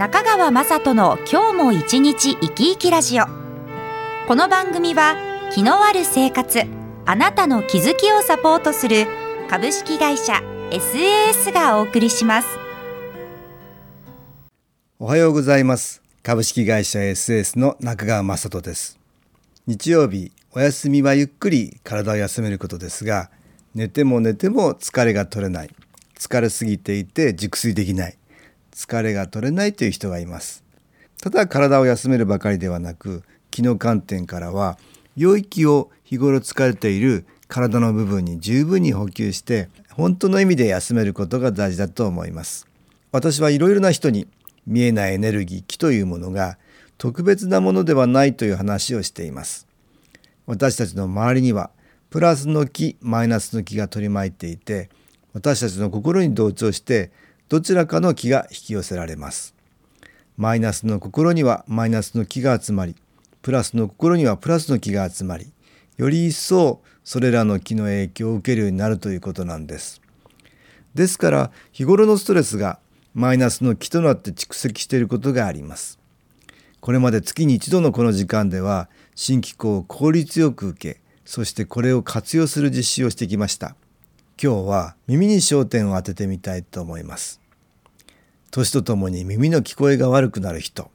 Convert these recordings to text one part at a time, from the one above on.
中川雅人の今日も一日生き生きラジオ。この番組は気のある生活あなたの気づきをサポートする株式会社 SAS がお送りします。おはようございます。株式会社 SAS の中川雅人です。日曜日お休みはゆっくり体を休めることですが寝ても寝ても疲れが取れない。疲れすぎていて熟睡できない。疲れが取れないという人がいます。ただ体を休めるばかりではなく気の観点からは良い気を日頃疲れている体の部分に十分に補給して本当の意味で休めることが大事だと思います。私はいろいろな人に見えないエネルギー気というものが特別なものではないという話をしています。私たちの周りにはプラスの気マイナスの気が取り巻いていて私たちの心に同調してどちらかの気が引き寄せられます。マイナスの心にはマイナスの気が集まり、プラスの心にはプラスの気が集まり、より一層それらの気の影響を受けるようになるということなんです。ですから日頃のストレスがマイナスの気となって蓄積していることがあります。これまで月に一度のこの時間では新機構を効率よく受け、そしてこれを活用する実施をしてきました。今日は耳に焦点を当ててみたいと思います。年とともに耳の聞こえが悪くなる人。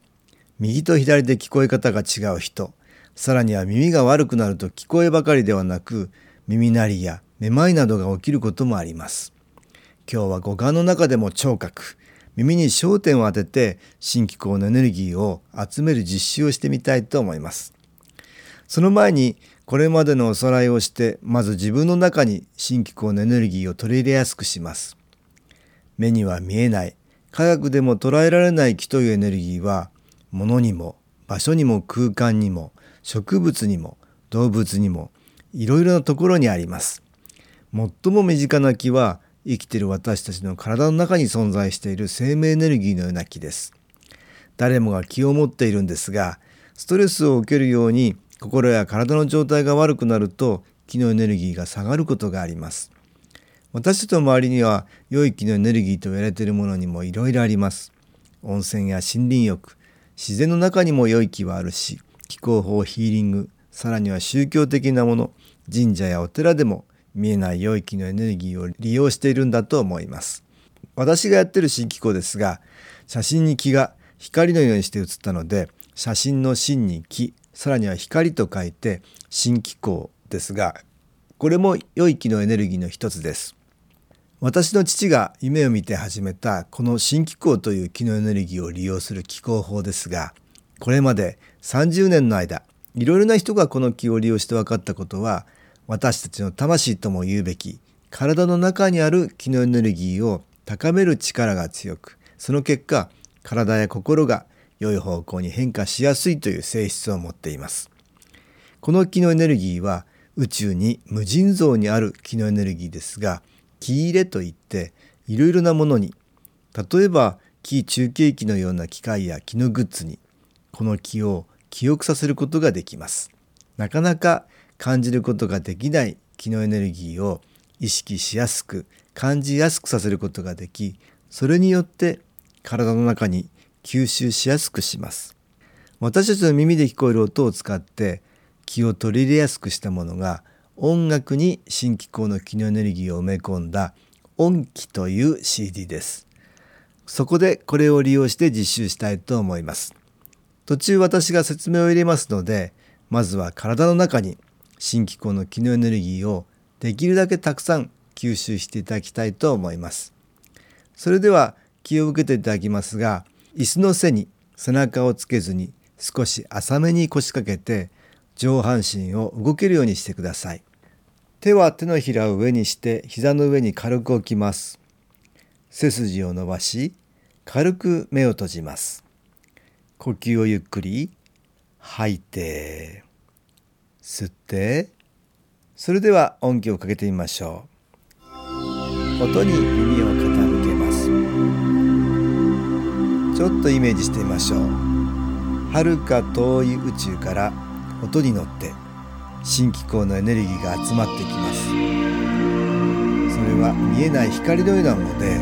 右と左で聞こえ方が違う人。さらには耳が悪くなると聞こえばかりではなく耳鳴りやめまいなどが起きることもあります。今日は五感の中でも聴覚。耳に焦点を当てて新機構のエネルギーを集める実習をしてみたいと思います。その前にこれまでのおさらいをしてまず自分の中に新機構のエネルギーを取り入れやすくします目には見えない科学でも捉えられない気というエネルギーは物にも場所にも空間にも植物にも動物にもいろいろなところにあります。最も身近な気は生きている私たちの体の中に存在している生命エネルギーのような気です。誰もが気を持っているんですがストレスを受けるように心や体の状態が悪くなると気のエネルギーが下がることがあります。私たちの周りには良い気のエネルギーと言われているものにもいろいろあります。温泉や森林浴、自然の中にも良い気はあるし、気候法ヒーリング、さらには宗教的なもの、神社やお寺でも見えない良い気のエネルギーを利用しているんだと思います。私がやってる新機構ですが、写真に気が光のようにして写ったので、写真の真に気、さらには光と書いて新機構ですが、これも良い気のエネルギーの一つです。私の父が夢を見て始めたこの新気候という気のエネルギーを利用する気候法ですがこれまで30年の間いろいろな人がこの気を利用して分かったことは私たちの魂とも言うべき体の中にある気のエネルギーを高める力が強くその結果体や心が良い方向に変化しやすいという性質を持っています。この気のエネルギーは宇宙に無尽蔵にある気のエネルギーですが気入れといっていろいろなものに例えば気中継機のような機械や気のグッズにこの気を記憶させることができます。なかなか感じることができない気のエネルギーを意識しやすく感じやすくさせることができそれによって体の中に吸収しやすくします。私たちの耳で聞こえる音を使って気を取り入れやすくしたものが音楽に新機構の機能エネルギーを埋め込んだ音機という CD です。そこでこれを利用して実習したいと思います。途中私が説明を入れますので、まずは体の中に新機構の機能エネルギーをできるだけたくさん吸収していただきたいと思います。それでは気を受けていただきますが、椅子の背に背中をつけずに少し浅めに腰掛けて上半身を動けるようにしてください。手は手のひらを上にして膝の上に軽く置きます。背筋を伸ばし、軽く目を閉じます。呼吸をゆっくり、吐いて吸ってそれでは音気をかけてみましょう音に耳をちょっとイメージしてみましょう。遥か遠い宇宙から音に乗って新機構のエネルギーが集まってきます。それは見えない光のようなもので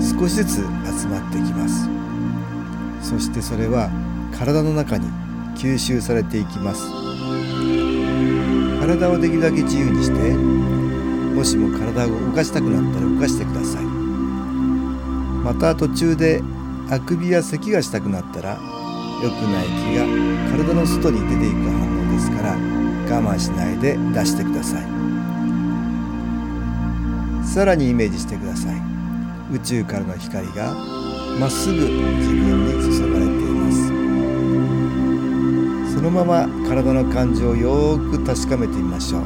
少しずつ集まってきます。そしてそれは体の中に吸収されていきます。体をできるだけ自由にしてもしも体を動かしたくなったら動かしてください。また途中であくびや咳がしたくなったら良くない気が体の外に出ていく反応ですから我慢しないで出してください。さらにイメージしてください。宇宙からの光がまっすぐ自分に注がれています。そのまま体の感じをよく確かめてみましょう。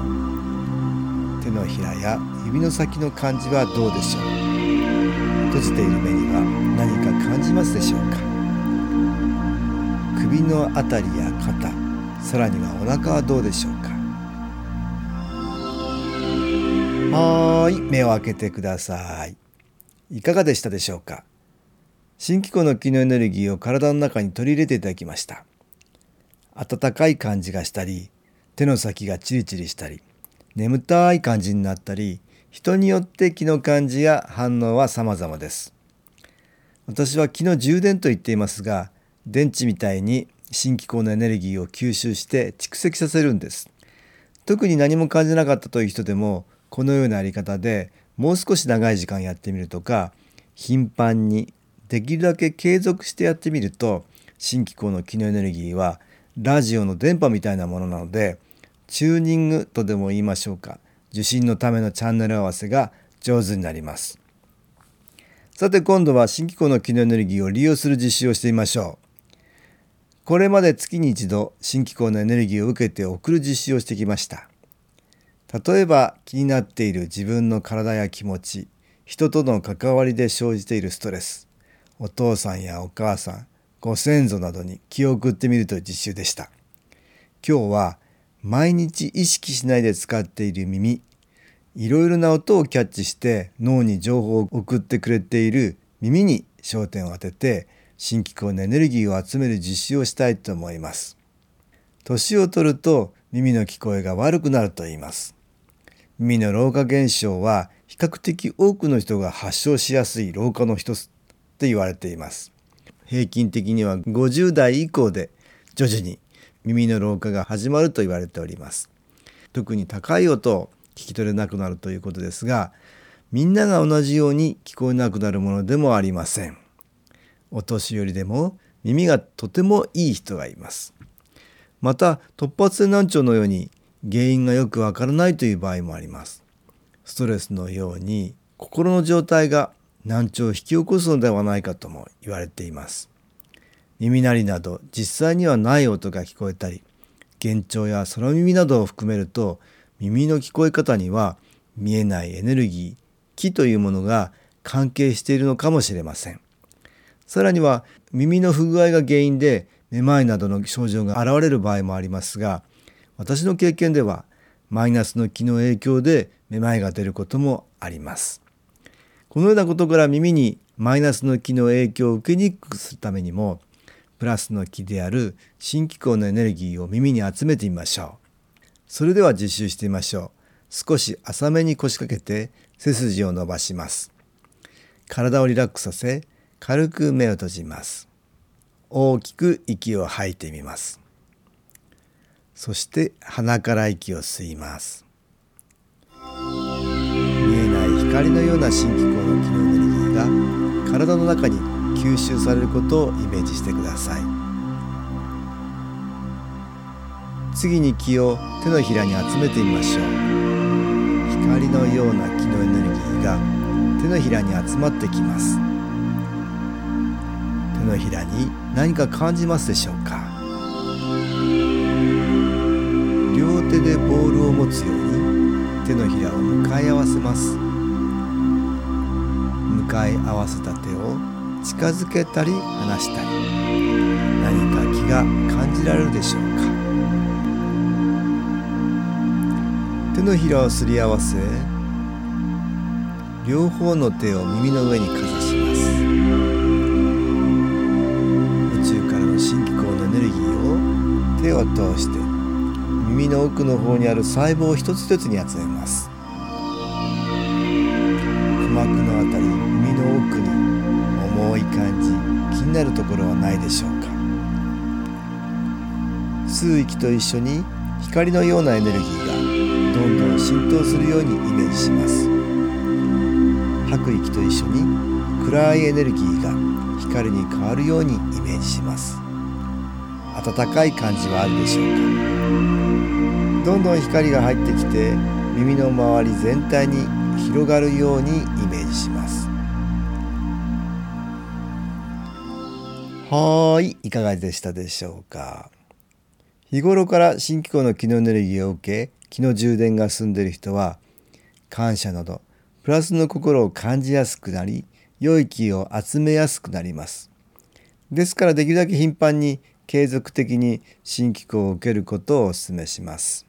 手のひらや指の先の感じはどうでしょう。閉じている目には何か感じますでしょうか？首のあたりや肩さらにはお腹はどうでしょうか？はい目を開けてください。いかがでしたでしょうか？新機構の気のエネルギーを体の中に取り入れていただきました。温かい感じがしたり手の先がチリチリしたり眠たい感じになったり人によって気の感じや反応は様々です。私は気の充電と言っていますが電池みたいに新機構のエネルギーを吸収して蓄積させるんです。特に何も感じなかったという人でもこのようなやり方でもう少し長い時間やってみるとか頻繁にできるだけ継続してやってみると新機構の気のエネルギーはラジオの電波みたいなものなのでチューニングとでも言いましょうか。受信のためのチャンネル合わせが上手になります。さて今度は新機構の気のエネルギーを利用する実習をしてみましょう。これまで月に一度新機構のエネルギーを受けて送る実習をしてきました。例えば気になっている自分の体や気持ち人との関わりで生じているストレスお父さんやお母さんご先祖などに気を送ってみるという実習でした。今日は毎日意識しないで使っている耳。いろいろな音をキャッチして脳に情報を送ってくれている耳に焦点を当てて新機構のエネルギーを集める実習をしたいと思います。年を取ると耳の聞こえが悪くなると言います。耳の老化現象は比較的多くの人が発症しやすい老化の一つと言われています。平均的には50代以降で徐々に耳の老化が始まると言われております。特に高い音を聞き取れなくなるということですがみんなが同じように聞こえなくなるものでもありません。お年寄りでも耳がとてもいい人がいます。また突発性難聴のように原因がよくわからないという場合もあります。ストレスのように心の状態が難聴を引き起こすのではないかとも言われています。耳鳴りなど実際にはない音が聞こえたり幻聴や空耳などを含めると耳の聞こえ方には見えないエネルギー気というものが関係しているのかもしれません。さらには耳の不具合が原因でめまいなどの症状が現れる場合もありますが私の経験ではマイナスの気の影響でめまいが出ることもあります。このようなことから耳にマイナスの気の影響を受けにくくするためにもプラスの気である新機構のエネルギーを耳に集めてみましょう。それでは実習してみましょう。少し浅めに腰掛けて背筋を伸ばします。体をリラックスさせ軽く目を閉じます。大きく息を吐いてみます。そして鼻から息を吸います。見えない光のような新機構の気のエネルギーが体の中に吸収されることをイメージしてください。次に気を手のひらに集めてみましょう。光のような気のエネルギーが手のひらに集まってきます。手のひらに何か感じますでしょうか？両手でボールを持つように手のひらを向かい合わせます。向かい合わせた手を近づけたり離したり何か気が感じられるでしょうか。手のひらをすり合わせ両方の手を耳の上にかざします。宇宙からの新機構のエネルギーを手を通して耳の奥の方にある細胞を一つ一つに集めます。鼓膜のあたりい感じ。気になるところはないでしょうか。吸う息と一緒に光のようなエネルギーがどんどん浸透するようにイメージします。吐く息と一緒に暗いエネルギーが光に変わるようにイメージします。暖かい感じはあるでしょうか。どんどん光が入ってきて耳の周り全体に広がるようにイメージします。はい。いかがでしたでしょうか。日頃から新機構の気のエネルギーを受け気の充電が進んでいる人は感謝などプラスの心を感じやすくなり良い気を集めやすくなります。ですからできるだけ頻繁に継続的に新機構を受けることをお勧めします。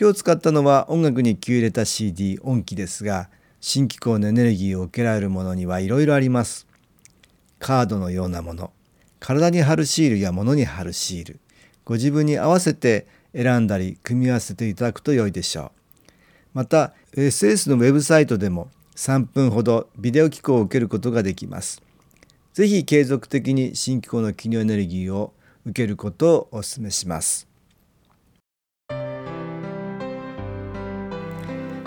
今日使ったのは音楽に気を入れた CD 音機ですが新機構のエネルギーを受けられるものにはいろいろあります。カードのようなもの体に貼るシールや物に貼るシールご自分に合わせて選んだり組み合わせていただくと良いでしょう。また SS のウェブサイトでも3分ほどビデオ機構を受けることができます。ぜひ継続的に新機構の機能エネルギーを受けることをお勧めします。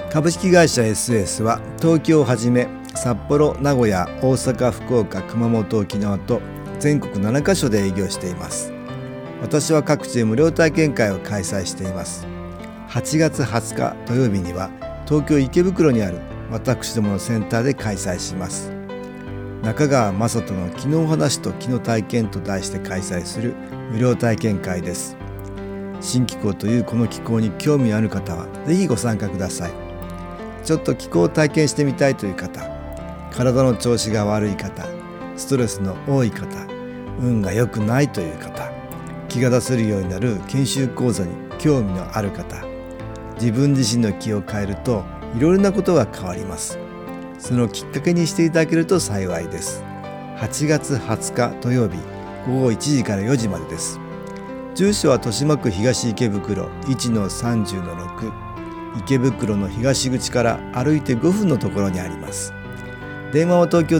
株式会社 SS は東京をはじめ札幌名古屋大阪福岡熊本沖縄と全国7カ所で営業しています。私は各地で無料体験会を開催しています。8月20日土曜日には東京池袋にある私どものセンターで開催します。中川雅人の「気の話と気の体験」と題して開催する無料体験会です。新気候というこの気候に興味ある方は是非ご参加ください。ちょっと気候を体験してみたいという方体の調子が悪い方ストレスの多い方運が良くないという方気が出せるようになる研修講座に興味のある方自分自身の気を変えるといろいろなことが変わります。そのきっかけにしていただけると幸いです。8月20日土曜日午後1時から4時までです。住所は豊島区東池袋1-30-6池袋の東口から歩いて5分のところにあります。電話は東京